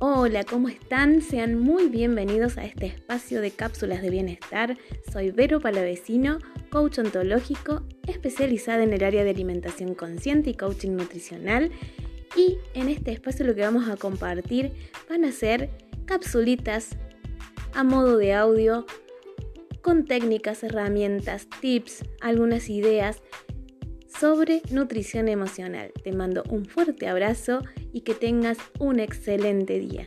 Hola, ¿cómo están? Sean muy bienvenidos a este espacio de cápsulas de bienestar. Soy Vero Palavecino, coach ontológico especializada en el área de alimentación consciente y coaching nutricional. Y en este espacio lo que vamos a compartir van a ser capsulitas a modo de audio con técnicas, herramientas, tips, algunas ideas sobre nutrición emocional. Te mando un fuerte abrazo y que tengas un excelente día.